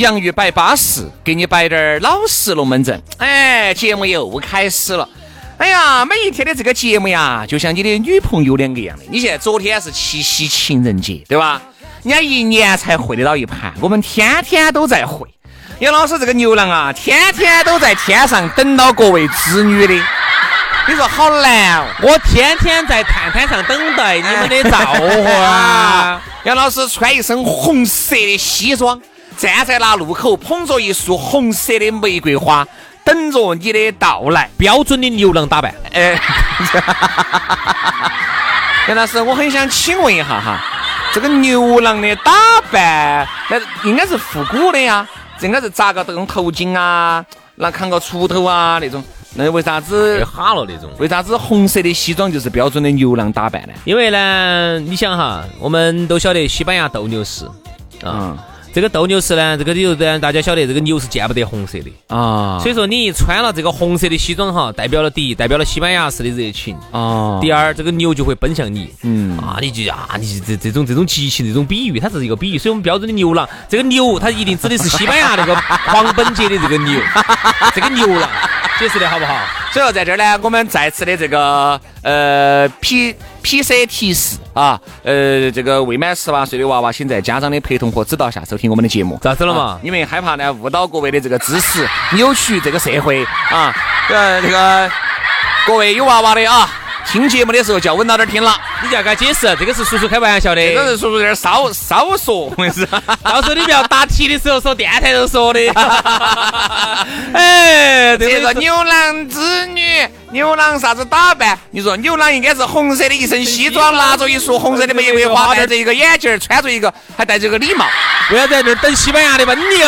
洋芋摆巴适，给你摆点儿老实龙门阵。哎，节目又开始了。哎呀，每一天的这个节目呀，就像你的女朋友两个一样的。你现在昨天是七夕情人节，对吧？人家一年才会得到一盘，我们天天都在会。杨老师这个牛郎啊，天天都在天上等到各位织女的。你说好难哦！我天天在探探上等待你们的召唤。杨老师穿一身红色的西装。站在那路口，捧着一束红色的玫瑰花，等着你的到来。标准的牛郎打扮。哎，杨老师，我很想请问一下哈，这个牛郎的打扮，那应该是复古的呀？应该是扎个这种头巾啊，那扛个锄头啊那种。那为啥子哈了那种？为啥子红色的西装就是标准的牛郎打扮呢？因为呢，你想哈，我们都晓得西班牙斗牛士啊。这个斗牛士呢，这个牛呢大家晓得，这个牛是见不得红色的啊。所以说，你一穿了这个红色的西装哈，代表了第一，代表了西班牙式的热情啊。第二，这个牛就会奔向你，嗯啊，你就啊，你这这种这种激情，这种比喻，它是一个比喻。所以我们标准的牛郎，这个牛它一定指的是西班牙那个狂奔节的这个牛，这个牛郎。解释的好不好？所以说在这儿呢，我们再次的这个呃 P P C 提示啊，呃，这个未满十八岁的娃娃，请在家长的陪同和指导下收听我们的节目。咋子了嘛？因为害怕呢误导各位的这个知识，扭曲这个社会啊。呃，这个各位有娃娃的啊。听节目的时候就要稳到点听了，你就要给他解释，这个是叔叔开玩笑的，这个是叔叔在这少少说，我跟你说，到时候你不要答题的时候说电台都说的。哎，这个牛郎织女。牛郎啥子打扮？你说牛郎应该是红色的一身西装，拿着一束红色的玫瑰花，戴着一个眼镜，穿着一个还戴着一个礼帽，为啥在这儿等西班牙的奔牛？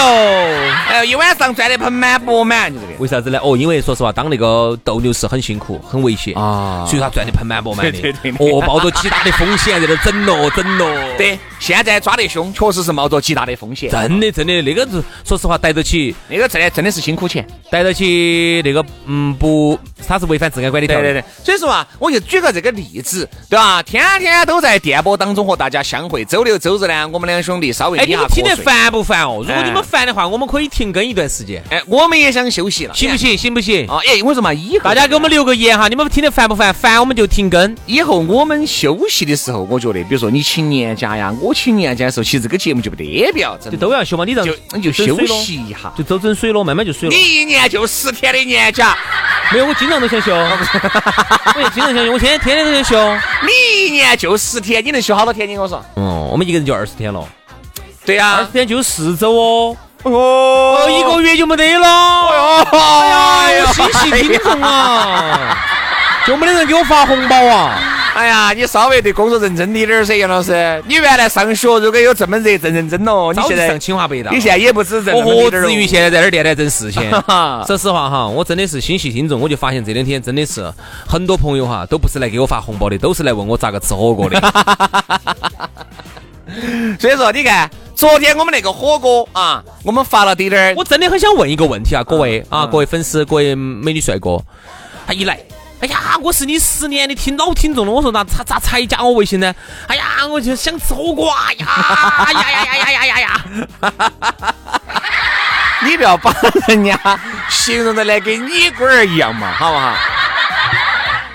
哎，一晚上赚得盆满钵满，就这个。为啥子呢？哦，因为说实话，当那个斗牛士很辛苦，很危险啊，所以他赚的盆满钵满的。哦，冒着极大的风险在这整咯整咯。对，现在抓得凶，确实是冒着极大的风险。真的，真的，那个是说实话，逮得起，那个真的真的是辛苦钱，逮得起那个嗯不，他是违。违反治安管理条例，对对对，所以说啊，我就举个这个例子，对吧？天天都在电波当中和大家相会，周六周日呢，我们两兄弟稍微哎，你们听得烦不烦哦？如果你们烦的话，我们可以停更一段时间。哎，我们也想休息了，行不行？行不行？啊，哎，我说嘛，以后大家给我们留个言哈，你们听得烦不烦？烦我们就停更。以后我们休息的时候，我觉得，比如说你请年假呀，我请年假的时候，其实这个节目就没得必要整，就都要休嘛。你让就你就休息一下，就走整水了，慢慢就水了。你一年就十天的年假，没有，我经常都想休。我也经常想休，我天天天天都想休。你一年就十天，你能休好多天？你跟我说。嗯，我们一个人就二十天了。对呀，二十天就四周哦。哦，一个月就没得了。哎呀，心系听众啊，就没得人给我发红包啊。哎呀，你稍微对工作认真点点噻，杨老师。你原来上学如果有这么认真认真哦，你现在上清华北大，你现在也不止认。我何至于现在在那儿电台挣四千？说实话哈，我真的是心系听众，我就发现这两天真的是很多朋友哈，都不是来给我发红包的，都是来问我咋个吃火锅的。所以说，你看昨天我们那个火锅啊，我们发了滴点儿。我真的很想问一个问题啊，各位啊，各位粉丝，各位美女帅哥，他一来。哎呀，我是你十年的听老听众了，我说那咋咋才加我微信呢？哎呀，我就想吃火锅，呀呀呀呀呀呀呀呀！你不要把人家形容的来跟你龟儿一样嘛，好不好？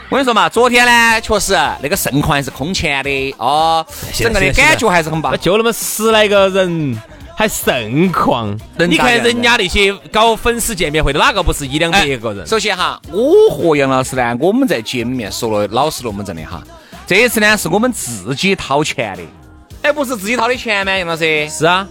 我跟你说嘛，昨天呢，确实那个盛况还是空前的哦，整个的感觉还是很棒。就那么十来个人，还盛况。你看人家那些搞粉丝见面会的，哪个不是一两百个人？首先哈，我和杨老师呢，我们在节目里面说了老实龙门阵的哈。这一次呢，是我们自己掏钱的，哎，不是自己掏的钱吗？杨老师？是啊。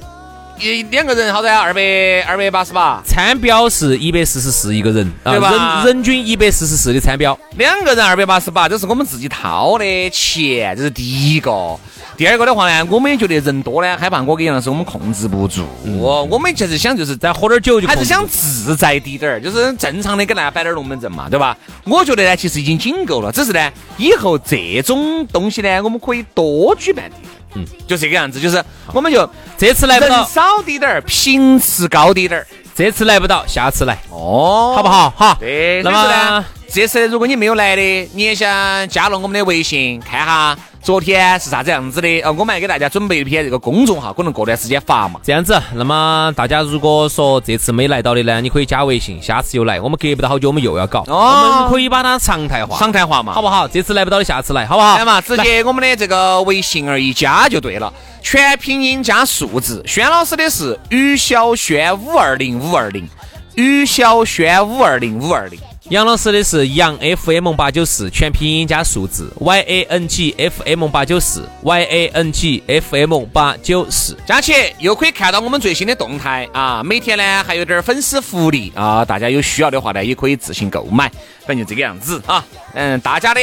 一两个人好歹二百二百八十八，餐标是一百四十四一个人，对吧？人人均一百四十四的餐标，两个人二百八十八，这是我们自己掏的钱，这是第一个。第二个的话呢，我们也觉得人多呢，害怕我跟杨老师我们控制不住。我们其实想就是再喝点酒就，还是想自在滴点儿，就是正常的给大家摆点龙门阵嘛，对吧？我觉得呢，其实已经紧够了，只是呢，以后这种东西呢，我们可以多举办点。嗯，就这个样子，就是我们就这次来不到，少滴点儿，频次高滴点儿。这次来不到，下次来哦，好不好？好。对，那么呢，这次如果你没有来的，你也想加了我们的微信看哈。昨天是啥子样子的？呃，我们还给大家准备一篇这个公众号，可能过段时间发嘛。这样子，那么大家如果说这次没来到的呢，你可以加微信，下次又来。我们隔不到好久，我们又要搞，我们可以把它常态化，常态化嘛，好不好？这次来不到的，下次来，好不好？来嘛，直接我们的这个微信儿一加就对了，全拼音加数字。轩老师的是于小轩五二零五二零，于小轩五二零五二零。杨老师的是杨 FM 八九四，全拼音加数字 Y A N G F M 八九四 Y A N G F M 八九四，加起又可以看到我们最新的动态啊！每天呢还有点粉丝福利啊！大家有需要的话呢，也可以自行购买，反正就这个样子啊！嗯，大家的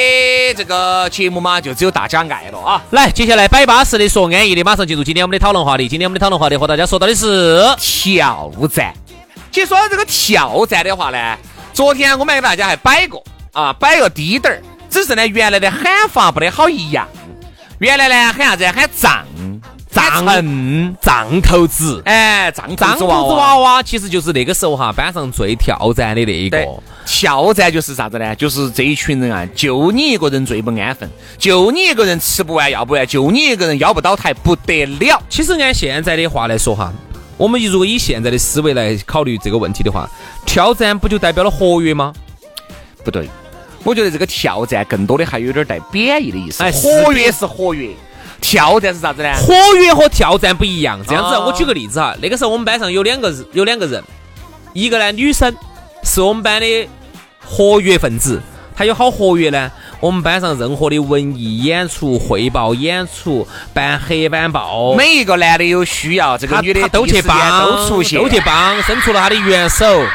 这个节目嘛，就只有大家爱了啊！来，接下来摆巴适的说安逸的，马上进入今天我们的讨论话题。今天我们的讨论话题和大家说到的是挑战。其实说到这个挑战的话呢。昨天我们给大家还摆过啊，摆个低点儿，只是呢原来的喊法不得好一样。原来呢喊啥子？喊胀胀胀头子，哎，胀胀头子娃娃其实就是那个时候哈班上最挑战的那一个。挑战就是啥子呢？就是这一群人啊，就你一个人最不安分，就你一个人吃不完要不完，就你一个人腰不倒台不得了。其实按现在的话来说哈。我们如果以现在的思维来考虑这个问题的话，挑战不就代表了活跃吗？不对，我觉得这个挑战更多的还有点带贬义的意思。哎，活跃是活跃，挑战是啥子呢？活跃和挑战不一样。这样子，我举个例子哈，那个时候我们班上有两个有两个人，一个呢女生是我们班的活跃分子，她有好活跃呢。我们班上任何的文艺演出、汇报演出、办黑板报，每一个男的有需要，这个女的都去帮，都出现，都去帮，伸出了他的援手。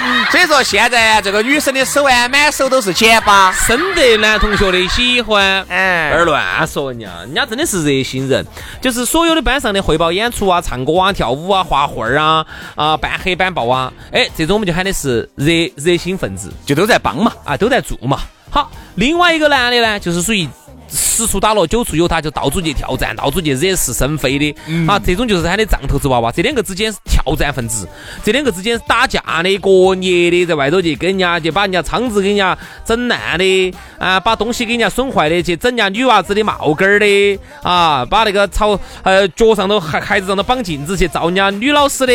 所以说现在这个女生的手啊，满手都是茧疤，深得男同学的喜欢。哎，儿乱说人家，人家真的是热心人，就是所有的班上的汇报演出啊、唱歌啊、跳舞啊、画画啊、啊办黑板报啊，哎，这种我们就喊的是热热心分子，就都在帮嘛，啊，都在做嘛。好，另外一个男的呢，就是属于。十处打锣九处有他，就到处去挑战，到处去惹是生非的啊！这种就是他的藏头子娃娃。这两个之间是挑战分子，这两个之间是打架的、过夜的，在外头去跟人家去把人家窗子给人家整烂的啊，把东西给人家损坏的，去整人家女娃子的帽根儿的啊，把那个朝呃脚上头孩孩子上头绑镜子去照人家女老师的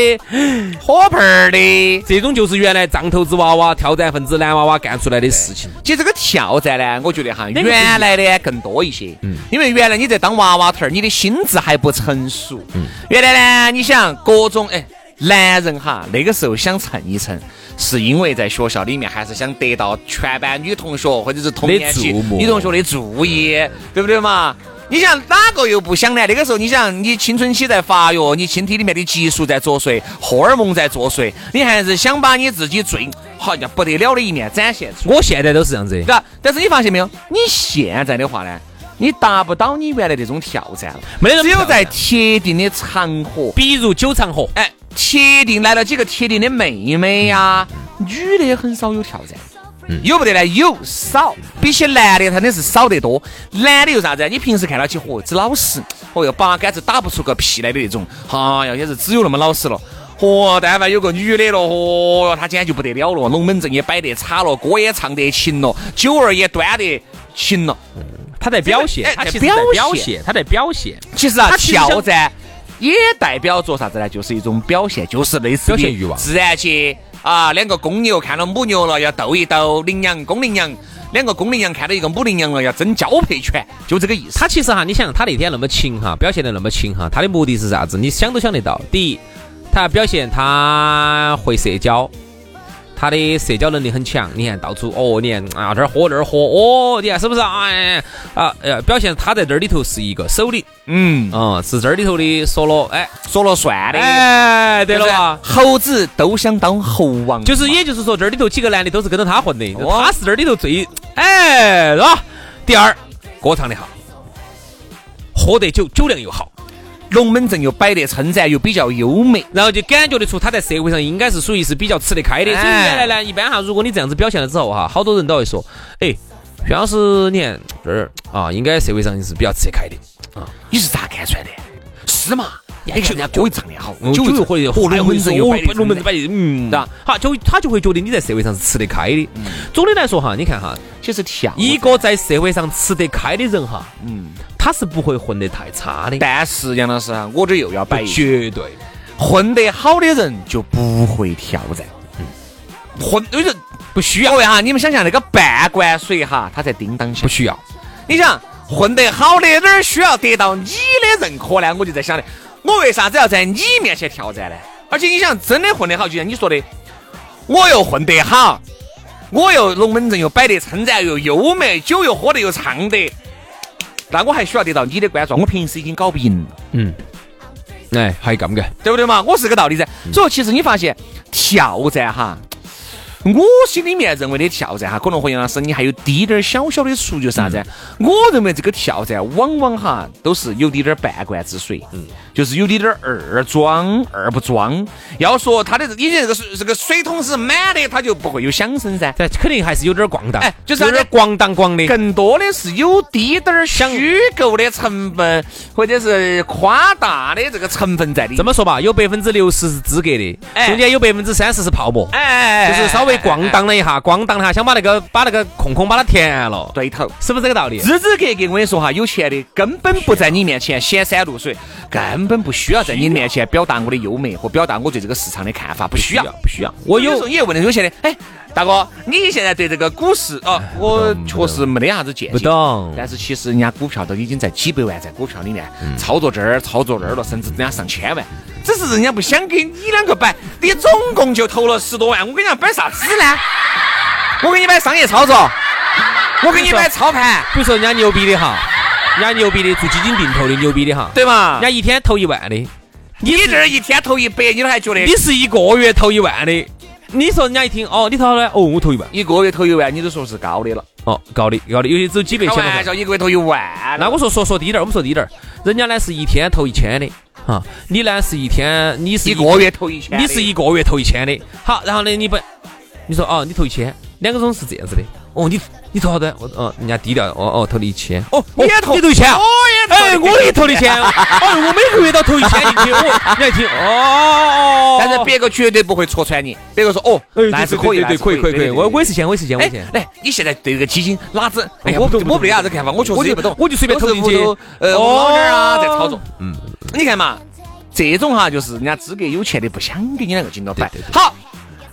火盆儿的，这种就是原来藏头子娃娃、挑战分子男娃娃干出来的事情。其实这个挑战呢，我觉得哈，原来的更。多一些，嗯，因为原来你在当娃娃头儿，你的心智还不成熟，嗯，原来呢，你想各种哎，男人哈，那个时候想蹭一蹭，是因为在学校里面还是想得到全班女同学或者是同年级女同学的注意，对不对嘛？你想哪个又不想呢？那个时候你想，你青春期在发育，你身体里面的激素在作祟，荷尔蒙在作祟，你还是想把你自己最好像不得了的一面展现出。我现在都是这样子，对吧？但是你发现没有？你现在的话呢，你达不到你原来那种挑战了。没只有在特定的场合，比如酒场合，哎，特定来了几个特定的妹妹呀，女的很少有挑战。有不得呢？有少，比起男的，他那是少得多。男的又啥子？你平时看到起，嚯，只老实，哦哟，八竿子打不出个屁来的那种。哈呀，也是只有那么老实了。嚯，但凡有个女的了，嚯哟，他简直就不得了了，龙门阵也摆得差了，歌也唱得勤了，酒儿也端得勤了。他在表现，他其实在表现，他在表现。其实啊，挑战也代表着啥子呢？就是一种表现，就是类似表现欲望。自然界啊，两个公牛看到母牛了，要斗一斗；羚羊、公羚羊，两个公羚羊看到一个母羚羊了，要争交配权，就这个意思。他其实哈，你想他那天那么勤哈，表现的那么勤哈，他的目的是啥子？你想都想得到。第一，他要表现他会社交。他的社交能力很强，你看到处哦，你看啊这儿喝那儿喝哦，你看是不是？哎啊呃表现他在这里头是一个首领，嗯。嗯是这里头的说了哎说了算的，哎对了吧？猴子都想当猴王，就是也就是说这里头几个男的都是跟着他混的，他是这里头最哎是吧？第二歌唱的好，喝得酒酒量又好。龙门阵又摆得称赞又比较优美，然后就感觉得出他在社会上应该是属于是比较吃得开的。所以原来呢，一般哈，如果你这样子表现了之后哈，好多人都会说，哎，徐老师，你看这儿啊，应该社会上是比较吃得开的啊。你是咋看出来的？是嘛？你看人家歌唱得好，酒又喝得，龙门阵又摆龙门阵摆的，嗯，对吧？好，就他就会觉得你在社会上是吃得开的。总的来说哈，你看哈，其实跳一个在社会上吃得开的人哈，嗯。他是不会混得太差的，但是杨老师啊，我这又要摆绝对混得好的人就不会挑战，嗯，混有人不需要。各位哈，你们想想那个半罐水哈，他在叮当响，不需要。你想混得好的哪儿需要得到你的认可呢？我就在想的，我为啥子要在你面前挑战呢？而且你想真的混得好，就像你说的，我又混得好，我又龙门阵又摆得称赞又优美，酒又喝得又畅得。那我还需要得到你的关注，我平时已经搞不赢了。嗯，哎，还有这么个，对不对嘛？我是个道理噻。所以其实你发现挑战哈。我心里面认为的挑战哈，可能和杨老师你还有滴点儿小小的出，就是啥子？我认为这个挑战往往哈都是有滴点儿半罐子水，嗯，就是有滴点儿二装二不装。要说他的以前这个水这个水桶是满的，他就不会有响声噻。这肯定还是有点儿咣当，哎，就是有点咣当咣的。更多的是有滴点儿虚构的成分，或者是夸大的这个成分在里。这么说吧，有百分之六十是资格的，中间有百分之三十是泡沫，哎，就是稍微。咣当了一下，咣当了一下，想把那个把那个空空把它填了，对头，是不是这个道理？支支格格，我跟你说哈，有钱的根本不在你面前显山露水，根本不需要在你面前表达我的优美和表达我对这个市场的看法，不需要，不需要。我有时候也问那有钱的，哎，大哥，你现在对这个股市哦，我确实没得啥子见解，不懂。但是其实人家股票都已经在几百万在股票里面操作这儿操作那儿了，甚至人家上千万。只是人家不想给你两个摆，你总共就投了十多万，我跟你讲摆啥子呢？我给你摆商业操作，我给你摆操盘。比如说人家牛逼的哈，人家牛逼的做基金定投的牛逼的哈，对嘛？人家一天投一万的，你这儿一天投一百，你都还觉得？你是一个月投一万的，你说人家一听哦，你投好多？哦，我投一万，一个月投一万，你都说是高的了。哦，高的高的，有些只有几百千。开玩笑，一个月投一万。那我说说说低点儿，我们说低点儿，人家呢是一天投一千的。哈，你呢是一天，你是一个月投一千，你是一个月投一千的。好，然后呢，你不，你说哦，你投一千，两个种是这样子的。哦，你你投好多？我哦，人家低调，哦哦，投了一千。哦，你也投，你投一千？我也投哎，我也投的钱。哎，我每个月都投一千进去。哦，你还听，哦。但是别个绝对不会戳穿你。别个说哦，那是可以，对，可以，可以，可以。我我也是钱，我也是钱，我也是钱。来，你现在对这个基金哪子？哎呀，我我不得啥子看法，我确实也不懂，我就随便投进去。呃，老点啊，在操作。嗯，你看嘛。这种哈，就是人家资格有钱的不想给你两个紧到摆。好，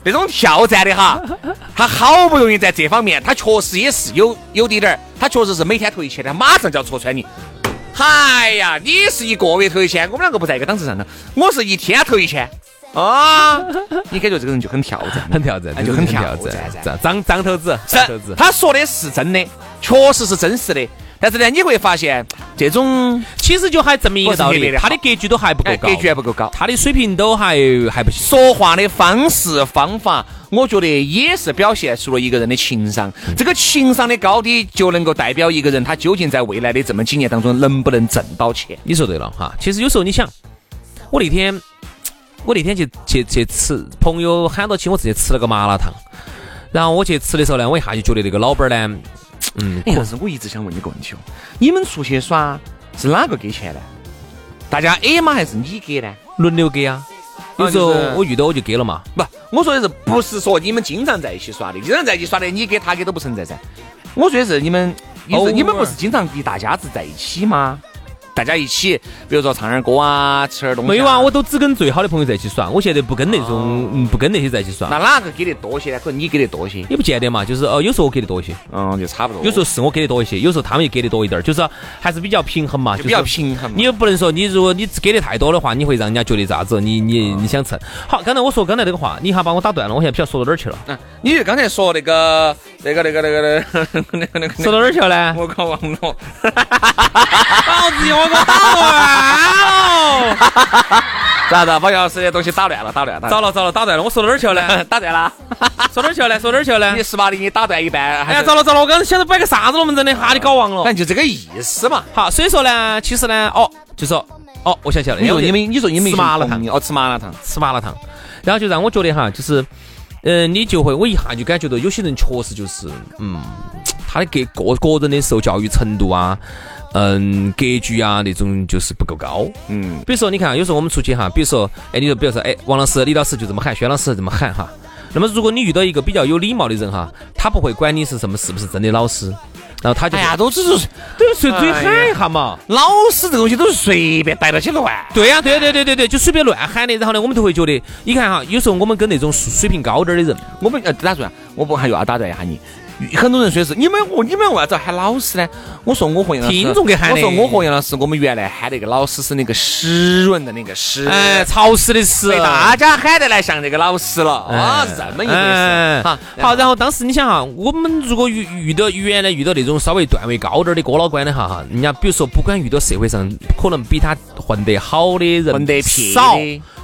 那种挑战的哈，他好不容易在这方面，他确实也是有有滴点儿，他确实是每天投一千他，马上就要戳穿你。哎呀，你是一个月投一千，我们两个不在一个档次上的，我是一天投一千啊，你感觉这个人就很挑战，很挑战，就很挑战，张张头子，张头子，他说的是真的，确实是真实的。但是呢，你会发现这种其实就还证明一个道理，他的格局都还不够高，格局还不够高，他的水平都还还不行。说话的方式方法，我觉得也是表现出了一个人的情商。这个情商的高低，就能够代表一个人他究竟在未来的这么几年当中能不能挣到钱。你说对了哈。其实有时候你想，我那天我那天去去去吃，朋友喊到起我直接吃了个麻辣烫。然后我去吃的时候呢，我一下就觉得那个老板呢。嗯，但是我一直想问你个问题哦，你们出去耍是哪个给钱呢？大家 A 吗？还是你给呢？轮流给啊。有时候我遇到我就给了嘛。不，我说的是不是说你们经常在一起耍的？经常在一起耍的，你给他给都不存在噻。我说的是你们，你们不是经常一大家子在一起吗？大家一起，比如说唱点歌啊，吃点东西。没有啊，我都只跟最好的朋友在一起耍。我现在不跟那种，嗯，不跟那些在一起耍。那哪个给的多些呢？可能你给的多些。也不见得嘛，就是哦，有时候我给的多一些，嗯，就差不多。有时候是我给的多一些，有时候他们也给的多一点儿，就是还是比较平衡嘛，就比较平衡。你又不能说你如果你给的太多的话，你会让人家觉得咋子？你你你想蹭？好，刚才我说刚才那个话，你一下把我打断了，我现在不晓得说到哪儿去了。嗯，你刚才说那个那个那个那个那个那个说到哪儿去了呢？我搞忘了。老子我给我打乱了，咋子？把钥匙的东西打乱了，打乱了，糟了糟了，打断了。我说到哪儿去了？打断了。说哪儿去了？说哪儿去了？你十八厘米打断一半。哎呀，糟了糟了！我刚才想着摆个啥子龙门阵的，哈，你搞忘了。反正就这个意思嘛。好，所以说呢，其实呢，哦，就说，哦，我想起来了。你说你们，你说你们吃麻辣烫，哦，吃麻辣烫，吃麻辣烫，然后就让我觉得哈，就是，嗯，你就会，我一下就感觉到有些人确实就是，嗯，他的个个个人的受教育程度啊。嗯，格局啊，那种就是不够高。嗯，比如说，你看，有时候我们出去哈，比如说，哎，你说，比如说，哎，王老师、李老师就这么喊，薛老师这么喊哈。那么，如果你遇到一个比较有礼貌的人哈，他不会管你是什么，是不是真的老师，然后他就哎呀，都只是都随嘴喊一下嘛。老师这个东西都是随便带到起乱。对呀，对对对对对，就随便乱喊的。然后呢，我们都会觉得，你看哈，有时候我们跟那种水平高点的人，我们呃打算，我不还又要打断一下你。很多人说是你们我你们为啥子喊老师呢？我说我和杨老师，听众给喊的。我说我和杨老师，我们原来喊那个老师是那个湿润的那个湿，哎，潮湿的湿，大家喊得来像那个老师了啊，是这么一回事。好，好，然后当时你想哈，我们如果遇遇到原来遇到那种稍微段位高点的哥老倌的哈哈，人家比如说不管遇到社会上可能比他混得好的人混得少。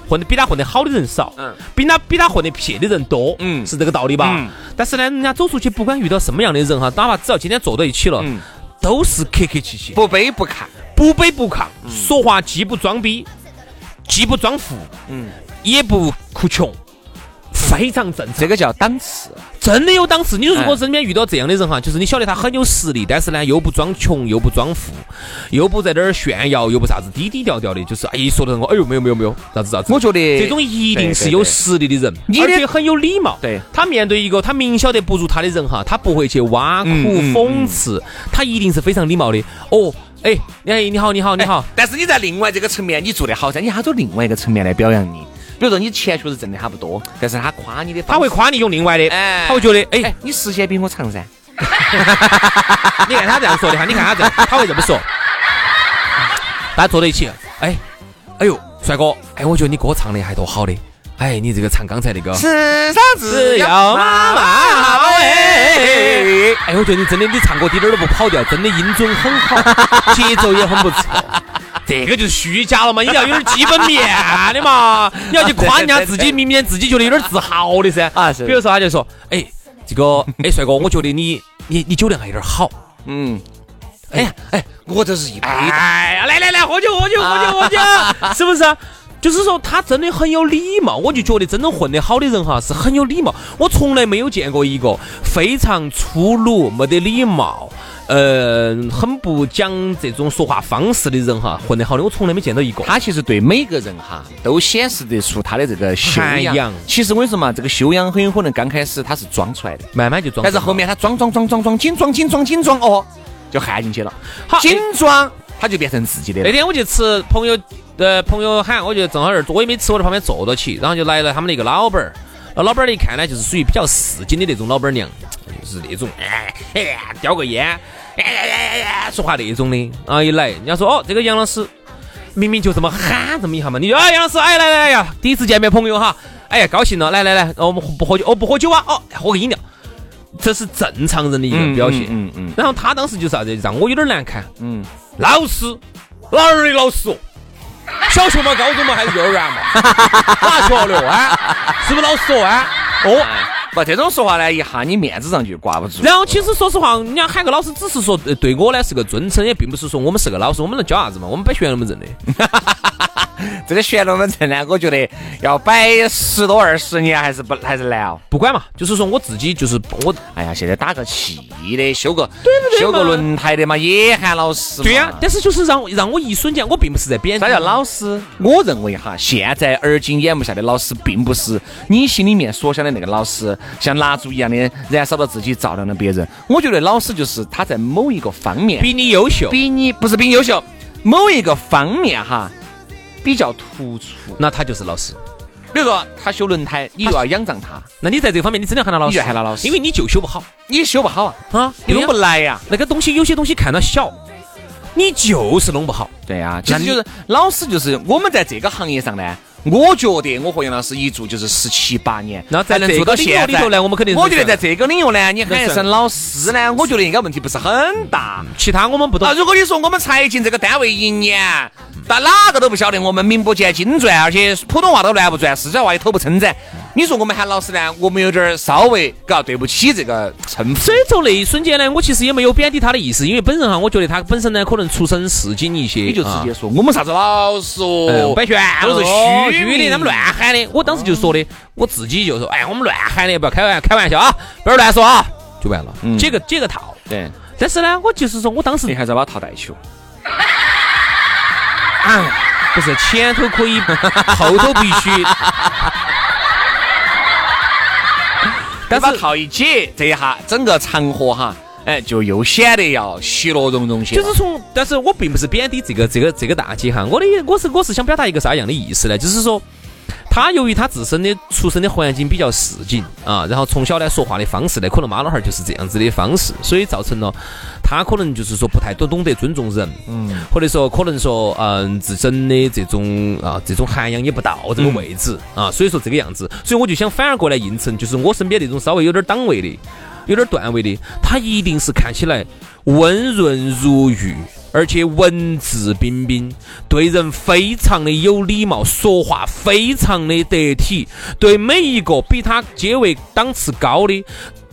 混得比他混得好的人少，嗯，比他比他混得撇的人多，嗯，是这个道理吧？嗯。但是呢，人家走出去，不管遇到什么样的人哈，哪怕只要今天坐到一起了，嗯，都是客客气气，不卑不亢，不卑不亢，说话既不装逼，既不装富，嗯，也不哭穷。非常正常，这个叫档次，真的有档次。你如果身边遇到这样的人哈，就是你晓得他很有实力，但是呢又不装穷，又不装富，又不在那儿炫耀，又不啥子低低调调的，就是哎说的我，哎呦没有没有没有，啥子啥子。我觉得这种一定是有实力的人，而且很有礼貌。对，他面对一个他明晓得不如他的人哈，他不会去挖苦讽刺，他一定是非常礼貌的。哦，哎，哎你好你好你好。但是你在另外这个层面你做得好噻，你还走另外一个层面来表扬你。比如说你钱确实挣的还不多，但是他夸你的，他会夸你用另外的，他会觉得，哎，你时间比我长噻。你看他这样说的哈，你看他这样，他会这么说。大家坐在一起，哎，哎呦，帅哥，哎，我觉得你歌唱的还多好的，哎，你这个唱刚才那个，世上只有妈妈好哎，哎，我觉得你真的你唱歌一点都不跑调，真的音准很好，节奏也很不错。这个就是虚假了嘛，你要有点基本面的嘛，你 要去夸人家自己，明明自己觉得有点自豪的噻。啊，是。比如说他就说，哎，这个，哎，帅哥，我觉得你，你，你酒量还有点好。嗯。哎呀，哎，我这是一杯。哎呀，来来来，喝酒喝酒喝酒喝酒，是不是？就是说他真的很有礼貌，我就觉得真正混得好的人哈是很有礼貌。我从来没有见过一个非常粗鲁、没得礼貌。呃，很不讲这种说话方式的人哈，混得好的我从来没见到一个。他其实对每个人哈都显示得出他的这个修养。其实我跟你说嘛，这个修养很有可能刚开始他是装出来的，慢慢就装。但是后面他装装装装装，紧装紧装紧装哦，就焊进去了。好，紧装他就变成自己的。那天我去吃朋友，呃，朋友喊，我就正好儿，我也没吃，我在旁边坐到起，然后就来了他们的一个老板儿。那老板儿一看呢，就是属于比较市井的那种老板娘，就是那种哎哎，叼个烟。说话那种的啊，一来人家说哦，这个杨老师明明就这么喊这么一下嘛，你啊杨老师哎来来来呀，第一次见面朋友哈，哎呀高兴了，来来来，我们不喝酒哦不喝酒啊哦喝个饮料，这是正常人的一个表现，嗯嗯，然后他当时就啥子让我有点难看，嗯，老师哪儿的老师，小学嘛高中嘛还是幼儿园嘛，哪学的啊？是不是老师哦啊？哦。不，这种说话呢，一下你面子上就挂不住。然后，其实说实话，你要喊个老师，只是说对我呢是个尊称，也并不是说我们是个老师，我们能教啥子嘛？我们摆学那么认的。这个旋龙门阵呢，我觉得要摆十多二十年还是不还是难哦。不管嘛，就是说我自己就是我，哎呀，现在打个气的，修个修个轮胎的嘛，也喊老师。对呀，但是就是让让我一瞬间，我并不是在贬。啥叫老师？我认为哈，现在而今眼目下的老师，并不是你心里面所想的那个老师，像蜡烛一样的燃烧了自己，照亮了别人。我觉得老师就是他在某一个方面比你优秀，比你不是比你优秀，某一个方面哈。比较突出，那他就是老师。比如说他修轮胎，你又要仰仗他，那你在这方面你真的喊他老师，你喊他老师，因为你就修不好，你修不好啊，啊，你弄不来呀。那个东西有些东西看到小，你就是弄不好。对呀，其实就是老师，就是我们在这个行业上呢。我觉得我和杨老师一做就是十七八年，那在能做到现在呢，我们肯定。我觉得在这个领域呢，你喊一声老师呢，我觉得应该问题不是很大。其他我们不懂。啊，如果你说我们才进这个单位一年，但哪个都不晓得我们名不见经传，而且普通话都乱不转，四川话也口不称赞。你说我们喊老师呢，我们有点稍微嘎对不起这个称呼。所以从那一瞬间呢，我其实也没有贬低他的意思，因为本人哈，我觉得他本身呢可能出身市井一些。你就直接说我们啥子老师哦，摆全都是虚的，他们乱喊的。我当时就说的，我自己就说，哎，我们乱喊的，不要开玩开玩笑啊，不要乱说啊，就完了，解个解个套。对。但是呢，我就是说我当时你还是把套带球。不是前头可以，后头必须。但是套一解，这一下整个场合哈，哎，就又显得要其乐融融些。就是从，但是我并不是贬低这个这个这个大姐哈，我的我是我是想表达一个啥样的意思呢？就是说，她由于他自身的出生的环境比较市井啊，然后从小呢说话的方式呢，可能妈老汉儿就是这样子的方式，所以造成了。他可能就是说不太懂懂得尊重人，嗯，或者说可能说嗯自身的这种啊这种涵养也不到这个位置啊，所以说这个样子，所以我就想反而过来映衬，就是我身边那种稍微有点档位的、有点段位的，他一定是看起来温润如玉，而且文质彬彬，对人非常的有礼貌，说话非常的得体，对每一个比他阶位档次高的。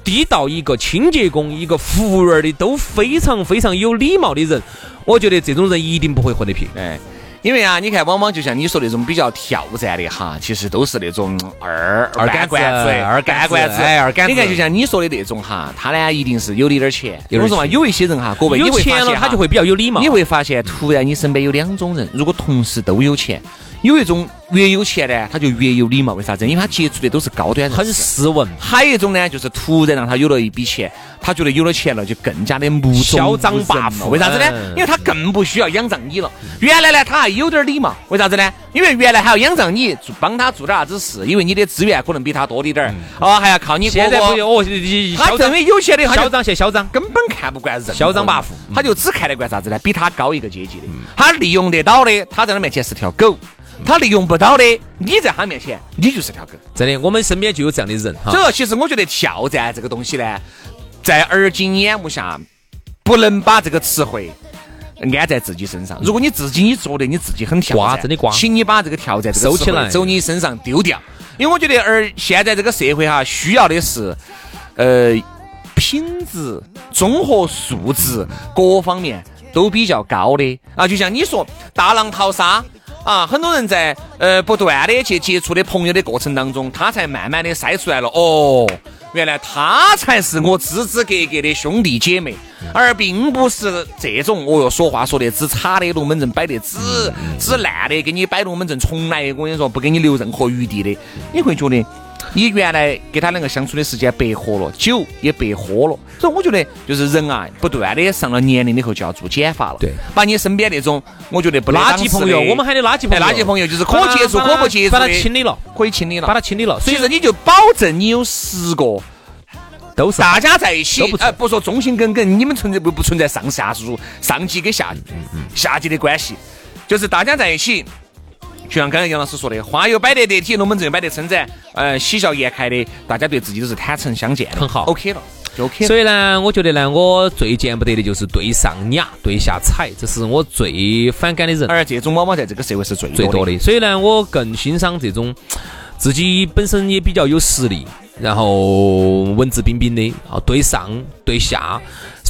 低到一个清洁工、一个服务员的都非常非常有礼貌的人，我觉得这种人一定不会混得平。哎，因为啊，你看，往往就像你说那种比较挑战的哈，其实都是那种二二干官子、二干官子、二干。你看，就像你说的那种哈，他呢一定是有点钱。我说嘛，有一些人哈，各位有钱了，他就会比较有礼貌。你会发现，突然你身边有两种人，如果同时都有钱。有一种越有钱呢，他就越有礼貌，为啥子？因为他接触的都是高端人，很斯文。还有一种呢，就是突然让他有了一笔钱，他觉得有了钱了就更加的目嚣张跋扈。为啥子呢？因为他更不需要仰仗你了。原来呢，他还有点礼貌，为啥子呢？因为原来还要仰仗你做帮他做点啥子事，因为你的资源可能比他多一点儿，哦，还要靠你。现在不用哦，他认为有钱的嚣张些嚣张，根本看不惯人，嚣张跋扈，他就只看得惯啥子呢？比他高一个阶级的，他利用得到的，他在他面前是条狗。他利用不到的，你在他面前，你就是条狗。真的，我们身边就有这样的人。所以说，其实我觉得挑战这个东西呢，在而今眼目下，不能把这个词汇安在自己身上。如果你自己你觉得你自己很挑战，真的瓜，请你把这个挑战收起来，走你身上丢掉。因为我觉得，而现在这个社会哈，需要的是，呃，品质、综合素质各方面都比较高的啊。就像你说大浪淘沙。啊，很多人在呃不断的去接触的朋友的过程当中，他才慢慢的筛出来了。哦，原来他才是我支支格格的兄弟姐妹，而并不是这种哦哟说话说的只差的龙门阵摆的只只烂的，给你摆龙门阵，从来我跟你说不给你留任何余地的，你会觉得。你原来跟他两个相处的时间白活了，酒也白喝了，所以我觉得就是人啊，不断的上了年龄以后就要做减法了。对，把你身边那种我觉得不垃圾朋友，我们喊的垃圾朋友，垃圾朋友就是可接触可不接触把它清理了，可以清理了，把它清理了。所以说你就保证你有十个都是。大家在一起，哎，不说忠心耿耿，你们存在不不存在上下属、上级跟下下级的关系，就是大家在一起。就像刚才杨老师说的，花又摆得得体，龙门阵又摆得称赞，呃，喜笑颜开的，大家对自己都是坦诚相见，很好，OK 了，就 OK。所以呢，我觉得呢，我最见不得的就是对上雅，对下踩，这是我最反感的人。而这种往往在这个社会是最最多的。所以呢，我更欣赏这种自己本身也比较有实力，然后文质彬彬的啊，对上对下，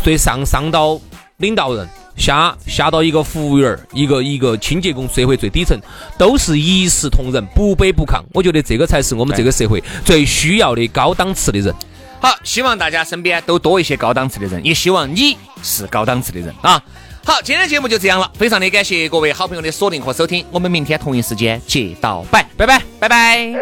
对上上到领导人。下下到一个服务员，一个一个清洁工，社会最底层都是一视同仁，不卑不亢。我觉得这个才是我们这个社会最需要的高档次的人。好，希望大家身边都多一些高档次的人，也希望你是高档次的人啊。好，今天节目就这样了，非常的感谢各位好朋友的锁定和收听，我们明天同一时间接到拜，拜拜，拜拜。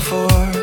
For.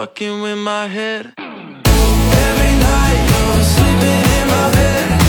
Fucking with my head. Every night you're sleeping in my bed.